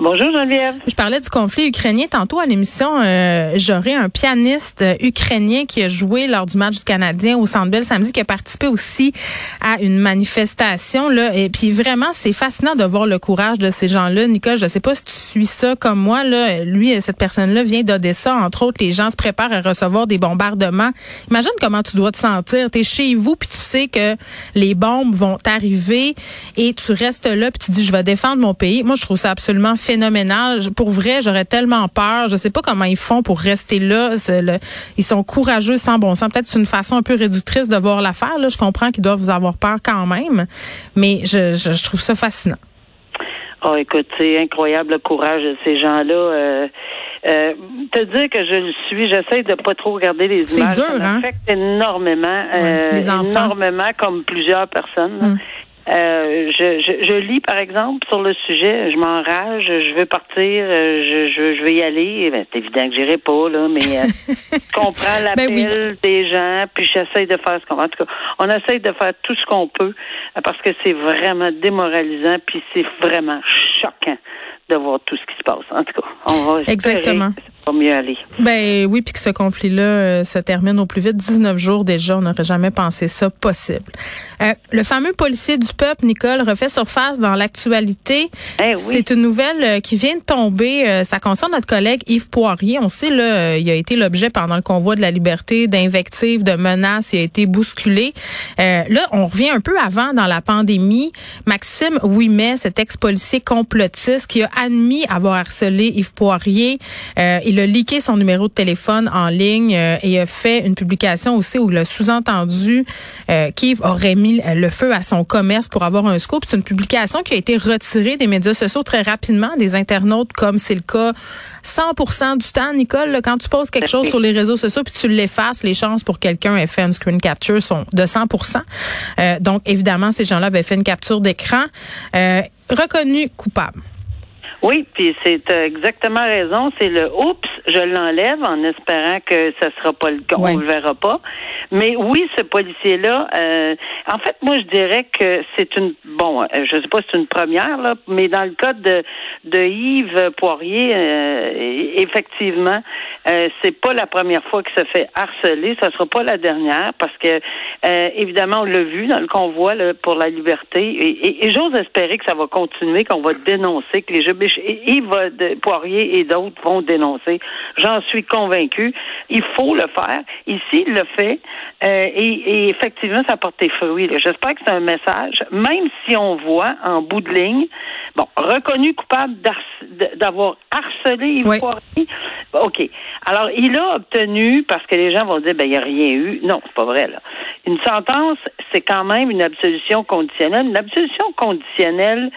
Bonjour, Geneviève. Je parlais du conflit ukrainien tantôt à l'émission. Euh, J'aurais un pianiste euh, ukrainien qui a joué lors du match du Canadien au Centre samedi, qui a participé aussi à une manifestation. Là, et puis vraiment, c'est fascinant de voir le courage de ces gens-là. Nicole, je sais pas si tu suis ça comme moi. Là, lui, cette personne-là vient d'Odessa. Entre autres, les gens se préparent à recevoir des bombardements. Imagine comment tu dois te sentir. Tu es chez vous, puis tu sais que les bombes vont t'arriver et tu restes là, puis tu dis, je vais défendre mon pays. Moi, je trouve ça absolument phénoménal. Pour vrai, j'aurais tellement peur. Je sais pas comment ils font pour rester là. C'est le- ils sont courageux sans bon sens. Peut-être c'est une façon un peu réductrice de voir l'affaire. Je comprends qu'ils doivent vous avoir peur quand même, mais je, je, je trouve ça fascinant. Oh, écoute, c'est incroyable le courage de ces gens-là. Euh, euh, te dire que je le suis, j'essaie de pas trop regarder les C'est images. dur, ça hein? énormément. euh, les enfants. Énormément, comme plusieurs personnes. Euh, je, je, je lis, par exemple, sur le sujet, je m'enrage, je veux partir, euh, je, je, je vais y aller. Ben, c'est évident que j'irai pas, là, mais euh, je comprends l'appel Ben oui. des gens, puis j'essaie de faire ce qu'on En tout cas, on essaie de faire tout ce qu'on peut euh, parce que c'est vraiment démoralisant, puis c'est vraiment choquant de voir tout ce qui se passe. En tout cas, on va Exactement. Va mieux aller. Ben oui, puis que ce conflit-là euh, se termine au plus vite. 19 jours déjà, on n'aurait jamais pensé ça possible. Euh, le fameux policier du peuple, Nicole, refait surface dans l'actualité. Eh oui. C'est une nouvelle euh, qui vient de tomber. Euh, ça concerne notre collègue Yves Poirier. On sait, là, il a été l'objet pendant le convoi de la liberté d'invectives, de menaces. Il a été bousculé. Euh, là, on revient un peu avant dans la pandémie. Maxime Ouimet, cet ex-policier complotiste qui a admis avoir harcelé Yves Poirier, euh, il a leaké son numéro de téléphone en ligne euh, et a fait une publication aussi où il a sous-entendu euh, aurait mis euh, le feu à son commerce pour avoir un scoop. C'est une publication qui a été retirée des médias sociaux très rapidement des internautes, comme c'est le cas 100% du temps, Nicole. quand tu poses quelque chose sur les réseaux sociaux puis tu l'effaces, les chances pour quelqu'un ait fait une screen capture sont de 100%. Euh, donc, évidemment, ces gens-là avaient fait une capture d'écran. Reconnu coupable. Oui, puis c'est euh, exactement raison. C'est le oups, je l'enlève en espérant que ça sera pas le cas, on le verra pas. Mais oui, ce policier-là, euh, en fait, moi je dirais que c'est une bon, euh, je sais pas si c'est une première là, mais dans le cas de de Yves Poirier, euh, effectivement, euh, c'est pas la première fois qu'il se fait harceler, ça sera pas la dernière parce que euh, évidemment on l'a vu dans le convoi là, pour la liberté et, et- et j'ose espérer que ça va continuer, qu'on va dénoncer, que les jeux et Yves Poirier et d'autres vont dénoncer. J'en suis convaincu. Il faut le faire. Ici, il le fait. Euh, et, et effectivement, ça porte des fruits. J'espère que c'est un message, même si on voit en bout de ligne, bon, reconnu coupable d'avoir harcelé Yves Oui. Poirier. OK. Alors, il a obtenu, parce que les gens vont dire, ben, il n'y a rien eu. Non, c'est pas vrai, là. Une sentence, c'est quand même une absolution conditionnelle. Une absolution conditionnelle,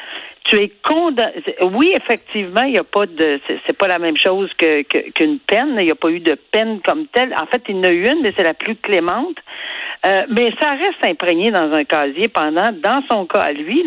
tu es condamné. Oui, effectivement, il n'y a pas de. C'est pas la même chose que que- qu'une peine. Il n'y a pas eu de peine comme telle. En fait, il y en a eu une, mais c'est la plus clémente. Euh, mais ça reste imprégné dans un casier pendant, dans son cas à lui,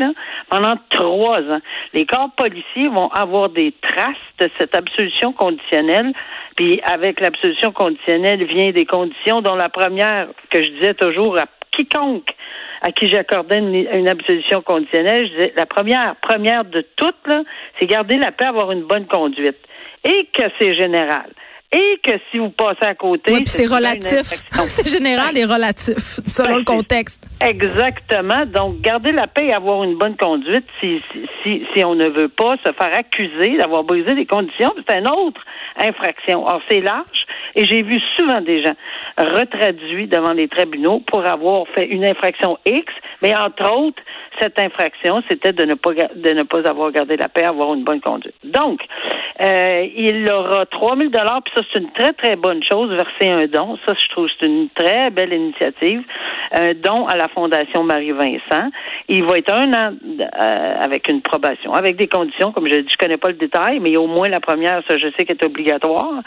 pendant trois ans. Les corps policiers vont avoir des traces de cette absolution conditionnelle. Puis avec l'absolution conditionnelle vient des conditions dont la première, que je disais toujours à quiconque à qui j'accordais une, une absolution conditionnelle, je disais la première, première de toutes, là, c'est garder la paix, avoir une bonne conduite. Et que c'est général. Et que si vous passez à côté. Oui, puis c'est relatif. c'est général et relatif, selon le Ben, contexte. Exactement. Donc, garder la paix et avoir une bonne conduite si, si, si, si on ne veut pas se faire accuser d'avoir brisé les conditions, c'est une autre infraction. Or, c'est large et j'ai vu souvent des gens retraduits devant les tribunaux pour avoir fait une infraction X, mais entre autres, cette infraction, c'était de ne pas de ne pas avoir gardé la paix, avoir une bonne conduite. Donc, euh, il aura 3000 dollars, puis ça c'est une très très bonne chose, verser un don. Ça, je trouve c'est une très belle initiative. un don à la Fondation Marie-Vincent. Il va être un an euh, avec une probation, avec des conditions, comme je dis, je connais pas le détail, mais au moins la première, ça, je sais qu'elle est obligatoire.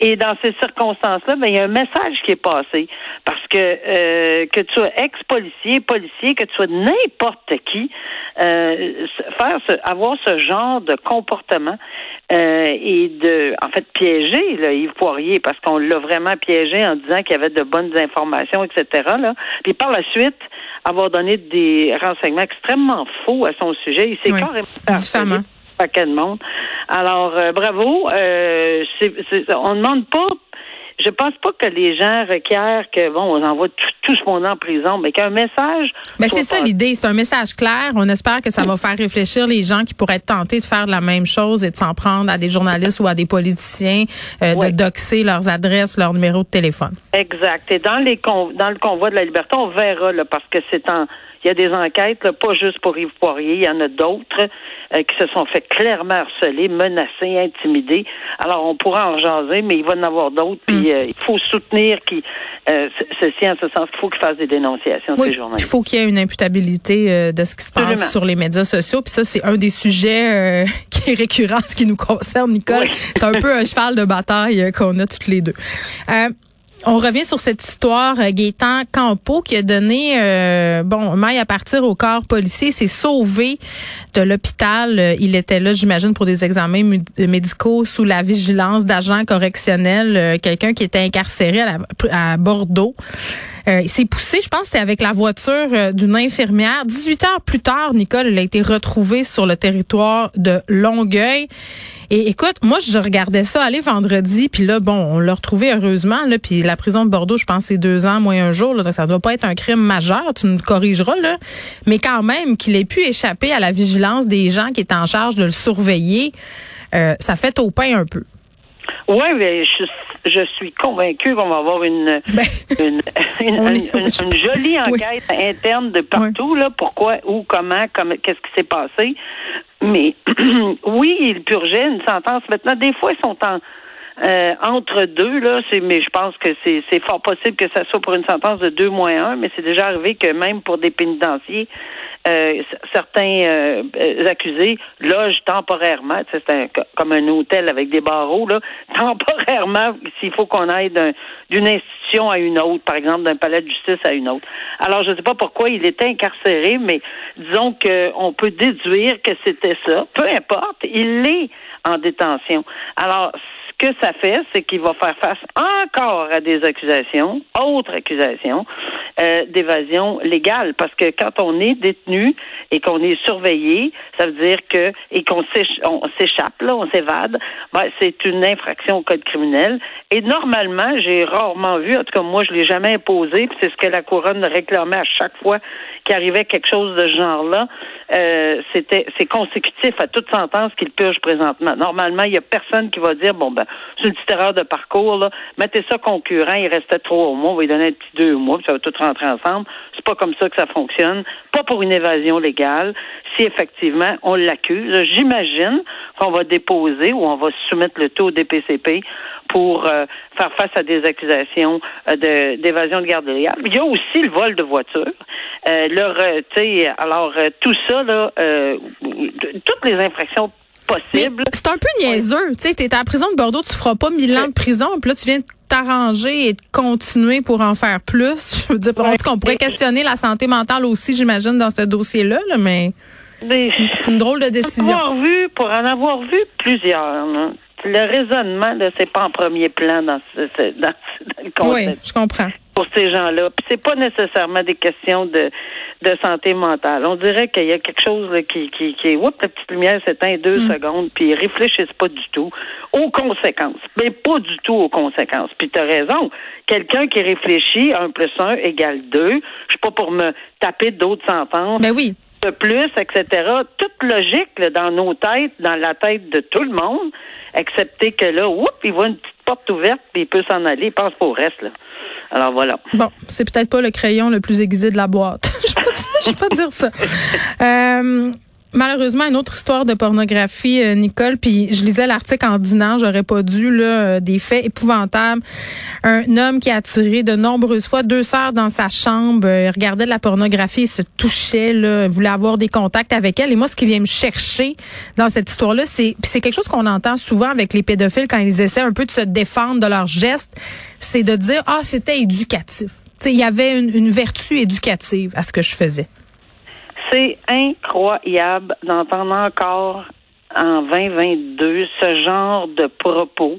Et dans ces circonstances-là, ben, il y a un message qui est passé. Parce que euh, que tu sois ex-policier, policier, que tu sois n'importe qui, euh, faire ce, avoir ce genre de comportement euh, et de en fait piéger là, Yves Poirier parce qu'on l'a vraiment piégé en disant qu'il y avait de bonnes informations, etc. Là. Puis par la suite, avoir donné des renseignements extrêmement faux à son sujet. Il s'est Oui. carrément paquet de monde. Alors, euh, bravo. Euh, on ne demande pas. Je pense pas que les gens requièrent que bon, on envoie tout, tout ce monde en prison, mais qu'un message. Soit c'est ça l'idée, c'est un message clair. On espère que ça va faire réfléchir les gens qui pourraient être tentés de faire la même chose et de s'en prendre à des journalistes ou à des politiciens, euh, Ouais. de doxer leurs adresses, leurs numéros de téléphone. Exact. Et dans les con- dans le convoi de la liberté, on verra là, parce que c'est en il y a des enquêtes, là, pas juste pour Yves Poirier, il y en a d'autres euh, qui se sont fait clairement harceler, menacés, intimidés. Alors on pourra en jaser, mais il va y en avoir d'autres. Mm. Puis euh, il faut soutenir qui euh, ce- ceci en ce sens qu'il faut qu'ils fassent des dénonciations Oui, ces il journalistes. faut qu'il y ait une imputabilité euh, de ce qui se passe Absolument. sur les médias sociaux. Puis ça, c'est un des sujets qui est récurrent, en ce qui nous concerne, Nicole. Oui. C'est un peu un cheval de bataille qu'on a toutes les deux. On revient sur cette histoire, euh, Gaétan Campo, qui a donné, euh, bon, maille à partir au corps policier, s'est sauvé de l'hôpital. Euh, Il était là, j'imagine, pour des examens médicaux sous la vigilance d'agents correctionnels, quelqu'un qui était incarcéré à Bordeaux. Euh, il s'est poussé, je pense, c'était avec la voiture euh, d'une infirmière. 18 heures plus tard, Nicole, il a été retrouvé sur le territoire de Longueuil. Et écoute, moi, je regardais ça aller vendredi, puis là, bon, on l'a retrouvé heureusement, là, puis la prison de Bordeaux, je pense, c'est deux ans, moins un jour, là, donc ça doit pas être un crime majeur, tu nous corrigeras, là. Mais quand même, qu'il ait pu échapper à la vigilance des gens qui étaient en charge de le surveiller, euh, ça fait au pain un peu. Oui, mais je, je suis convaincue qu'on va avoir une, Ben, une, une, on une- est- une- une jolie Oui. enquête interne de partout, là, pourquoi, où, comment, comment qu'est-ce qui s'est passé. Mais oui, il purgeait une sentence. Maintenant, des fois, ils sont en euh, entre deux, là, c'est mais je pense que c'est c'est fort possible que ça soit pour une sentence de deux moins un, mais c'est déjà arrivé que même pour des pénitenciers, euh, certains euh, accusés logent temporairement, c'est un- comme un hôtel avec des barreaux, là, temporairement, s'il faut qu'on aille d'un- d'une institution à une autre, par exemple d'un palais de justice à une autre. Alors, je ne sais pas pourquoi il était incarcéré, mais disons qu'on peut déduire que c'était ça. Peu importe, il est en détention. Alors, que ça fait, c'est qu'il va faire face encore à des accusations, autres accusations, euh, d'évasion légale. Parce que quand on est détenu et qu'on est surveillé, ça veut dire que et qu'on s'éch- on s'échappe, là, on s'évade, ben, c'est une infraction au code criminel. Et normalement, j'ai rarement vu, en tout cas moi, je l'ai jamais imposé, puis c'est ce que la couronne réclamait à chaque fois qu'il arrivait quelque chose de ce genre-là. Euh, c'était c'est consécutif à toute sentence qu'il purge présentement. Normalement, il y a personne qui va dire bon ben c'est une petite erreur de parcours là, mettez ça concurrent, il restait trois mois, on va lui donner un petit deux mois, puis ça va tout rentrer ensemble. C'est pas comme ça que ça fonctionne. Pas pour une évasion légale. Si effectivement on l'accuse, j'imagine qu'on va déposer ou on va soumettre le taux au DPCP pour euh, faire face à des accusations euh, de- d'évasion de, garde légale. Il y a aussi le vol de voiture. Euh, leur, alors euh, tout ça là, toutes les infractions Mais possibles. c'est un peu niaiseux. Tu sais, t'es à la prison de Bordeaux, tu feras pas mille ans de prison, puis là, tu viens de t'arranger et de continuer pour en faire plus. Je veux dire, en cas, on pourrait questionner la santé mentale aussi, j'imagine, dans ce dossier-là, là, mais c'est une drôle de Pour décision. avoir vu, pour en avoir vu plusieurs, là, le raisonnement, c'est pas en premier plan dans, ce, dans, dans le Oui, concept je comprends. Pour ces gens-là. Puis c'est pas nécessairement des questions de, de santé mentale. On dirait qu'il y a quelque chose là, qui, qui, qui est, oups, la petite lumière s'éteint deux Mm. secondes, puis ils réfléchissent pas du tout aux conséquences. Mais pas du tout aux conséquences. Puis tu as raison. Quelqu'un qui réfléchit, un plus un égale deux. Je suis pas pour me taper d'autres sentences Ben oui. de plus, etc. Toute logique là, dans nos têtes, dans la tête de tout le monde, excepté que là, oups, il voit une petite porte ouverte, puis il peut s'en aller, il pense pas au reste. Là. Alors voilà. Bon, c'est peut-être pas le crayon le plus aiguisé de la boîte. je vais pas dire ça. Euh, malheureusement, une autre histoire de pornographie, euh, Nicole. Puis je lisais l'article en dînant, j'aurais pas dû là, euh, des faits épouvantables. Un homme qui a attiré de nombreuses fois deux sœurs dans sa chambre, euh, regardait de la pornographie, se touchait, là, voulait avoir des contacts avec elle. Et moi, ce qui vient me chercher dans cette histoire-là, c'est c'est quelque chose qu'on entend souvent avec les pédophiles quand ils essaient un peu de se défendre de leurs gestes, c'est de dire ah c'était éducatif. il y avait une vertu éducative à ce que je faisais. C'est incroyable d'entendre encore en 2022 ce genre de propos.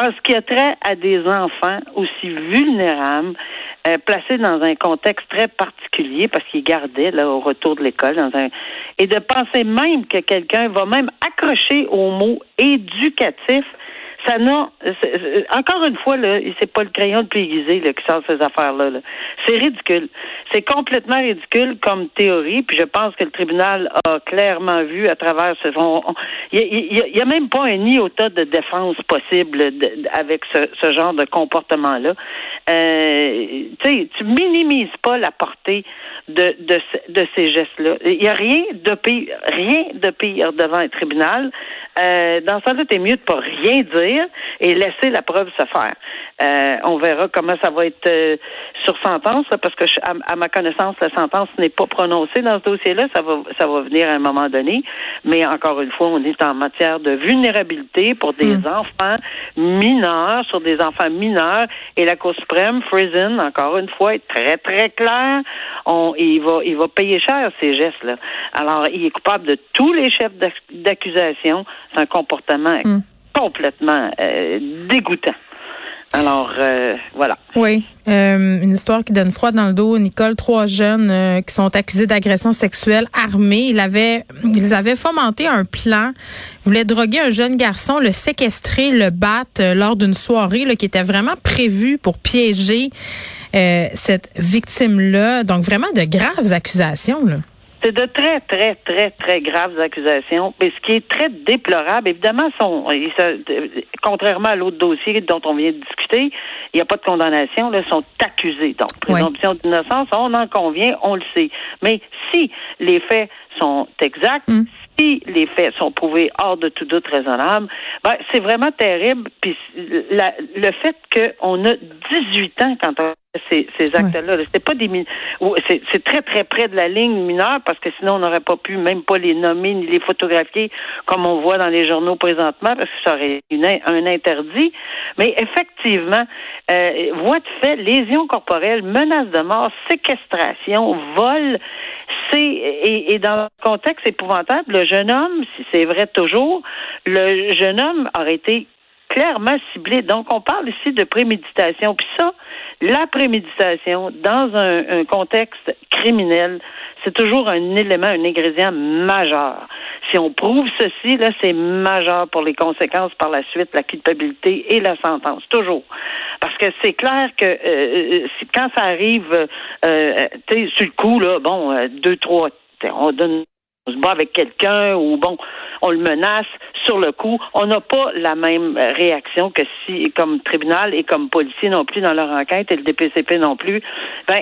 En ce qui a trait à des enfants aussi vulnérables, euh, placés dans un contexte très particulier parce qu'ils gardaient là au retour de l'école dans un et de penser même que quelqu'un va même accrocher au mot éducatif ça n'a encore une fois là, c'est pas le crayon de aiguisé là, qui sort ces affaires-là. -là, c'est ridicule. C'est complètement ridicule comme théorie, puis je pense que le tribunal a clairement vu à travers ce il y, a même pas un iota de défense possible avec ce, ce, genre de comportement-là. Euh, tu minimises pas la portée de, de, de ces gestes-là. Il y a rien de pire, rien de pire devant un tribunal. Euh, dans ce cas-là, t'es mieux de pas rien dire et laisser la preuve se faire. Euh, on verra comment ça va être euh, sur sentence, parce que à, ma connaissance, la sentence n'est pas prononcée dans ce dossier-là. Ça va, ça va venir à un moment donné. Mais encore une fois, on est en matière de vulnérabilité pour des hmm. enfants mineurs, sur des enfants mineurs, et la Cour suprême, Friesen, encore une fois, est très très clair. On, il va, il va payer cher ces gestes-là. Alors, il est coupable de tous les chefs d'accusation. C'est un comportement hmm complètement euh, dégoûtant. Alors, euh, voilà. Oui, euh, une histoire qui donne froid dans le dos. Nicole, trois jeunes qui sont accusés d'agression sexuelle armés. Ils avaient, ils avaient fomenté un plan. Ils voulaient droguer un jeune garçon, le séquestrer, le battre lors d'une soirée là, qui était vraiment prévue pour piéger cette victime-là. Donc, vraiment de graves accusations. Là. C'est de très, très, très, très graves accusations. Mais ce qui est très déplorable, évidemment, sont, contrairement à l'autre dossier dont on vient de discuter, il n'y a pas de condamnation, là, sont accusés. Donc, présomption d'innocence, on en convient, on le sait. Mais si les faits sont exacts, mm. si les faits sont prouvés hors de tout doute raisonnable, ben, c'est vraiment terrible. Puis le fait qu'on a 18 ans quand on ces, ces actes-là. C'est pas des c'est très très près de la ligne mineure parce que sinon on n'aurait pas pu même pas les nommer ni les photographier comme on voit dans les journaux présentement parce que ça aurait une, un interdit. Mais effectivement, euh, voie de fait, lésions corporelles, menaces de mort, séquestration, vol, c'est et, et dans le contexte épouvantable, le jeune homme, si c'est vrai toujours, le jeune homme aurait été clairement ciblé. Donc, on parle ici de préméditation. Puis ça, la préméditation dans un, contexte criminel, c'est toujours un élément, un ingrédient majeur. Si on prouve ceci, là, c'est majeur pour les conséquences par la suite, la culpabilité et la sentence, toujours. Parce que c'est clair que euh, euh, quand ça arrive, euh, tu sais, sur le coup, là, bon, deux, trois, on donne on se bat avec quelqu'un ou bon, on le menace sur le coup, on n'a pas la même réaction que si, comme tribunal et comme policier non plus dans leur enquête et le DPCP non plus. Ben,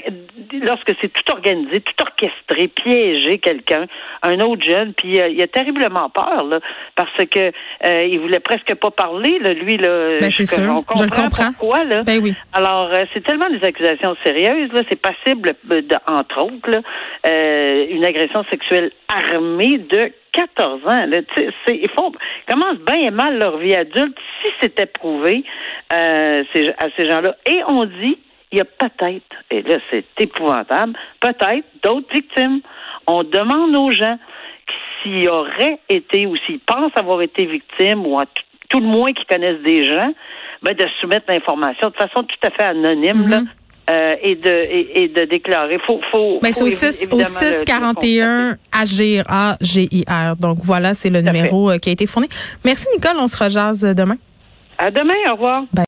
lorsque c'est tout organisé, tout orchestré, piéger quelqu'un, un autre jeune, puis euh, il a terriblement peur là, parce que euh, il voulait presque pas parler, là, lui là. Ben, sûr. On comprend, Je le comprends. pourquoi là? Ben oui. Alors euh, c'est tellement des accusations sérieuses là, c'est passible de, entre autres là, euh, une agression sexuelle de 14 ans. Ils font commencent bien et mal leur vie adulte si c'était prouvé euh, à ces gens-là. Et on dit, il y a peut-être, et là c'est épouvantable, peut-être d'autres victimes. On demande aux gens s'ils auraient été ou s'ils pensent avoir été victimes ou à tout le moins qu'ils connaissent des gens, ben, de soumettre l'information de façon tout à fait anonyme. mm-hmm. Euh, et de et, de déclarer. Faut, faut, Mais c'est au 6 au 641 agir A G I R. Donc voilà, c'est le numéro euh, qui a été fourni. Merci Nicole, on se rejase demain. À demain, au revoir.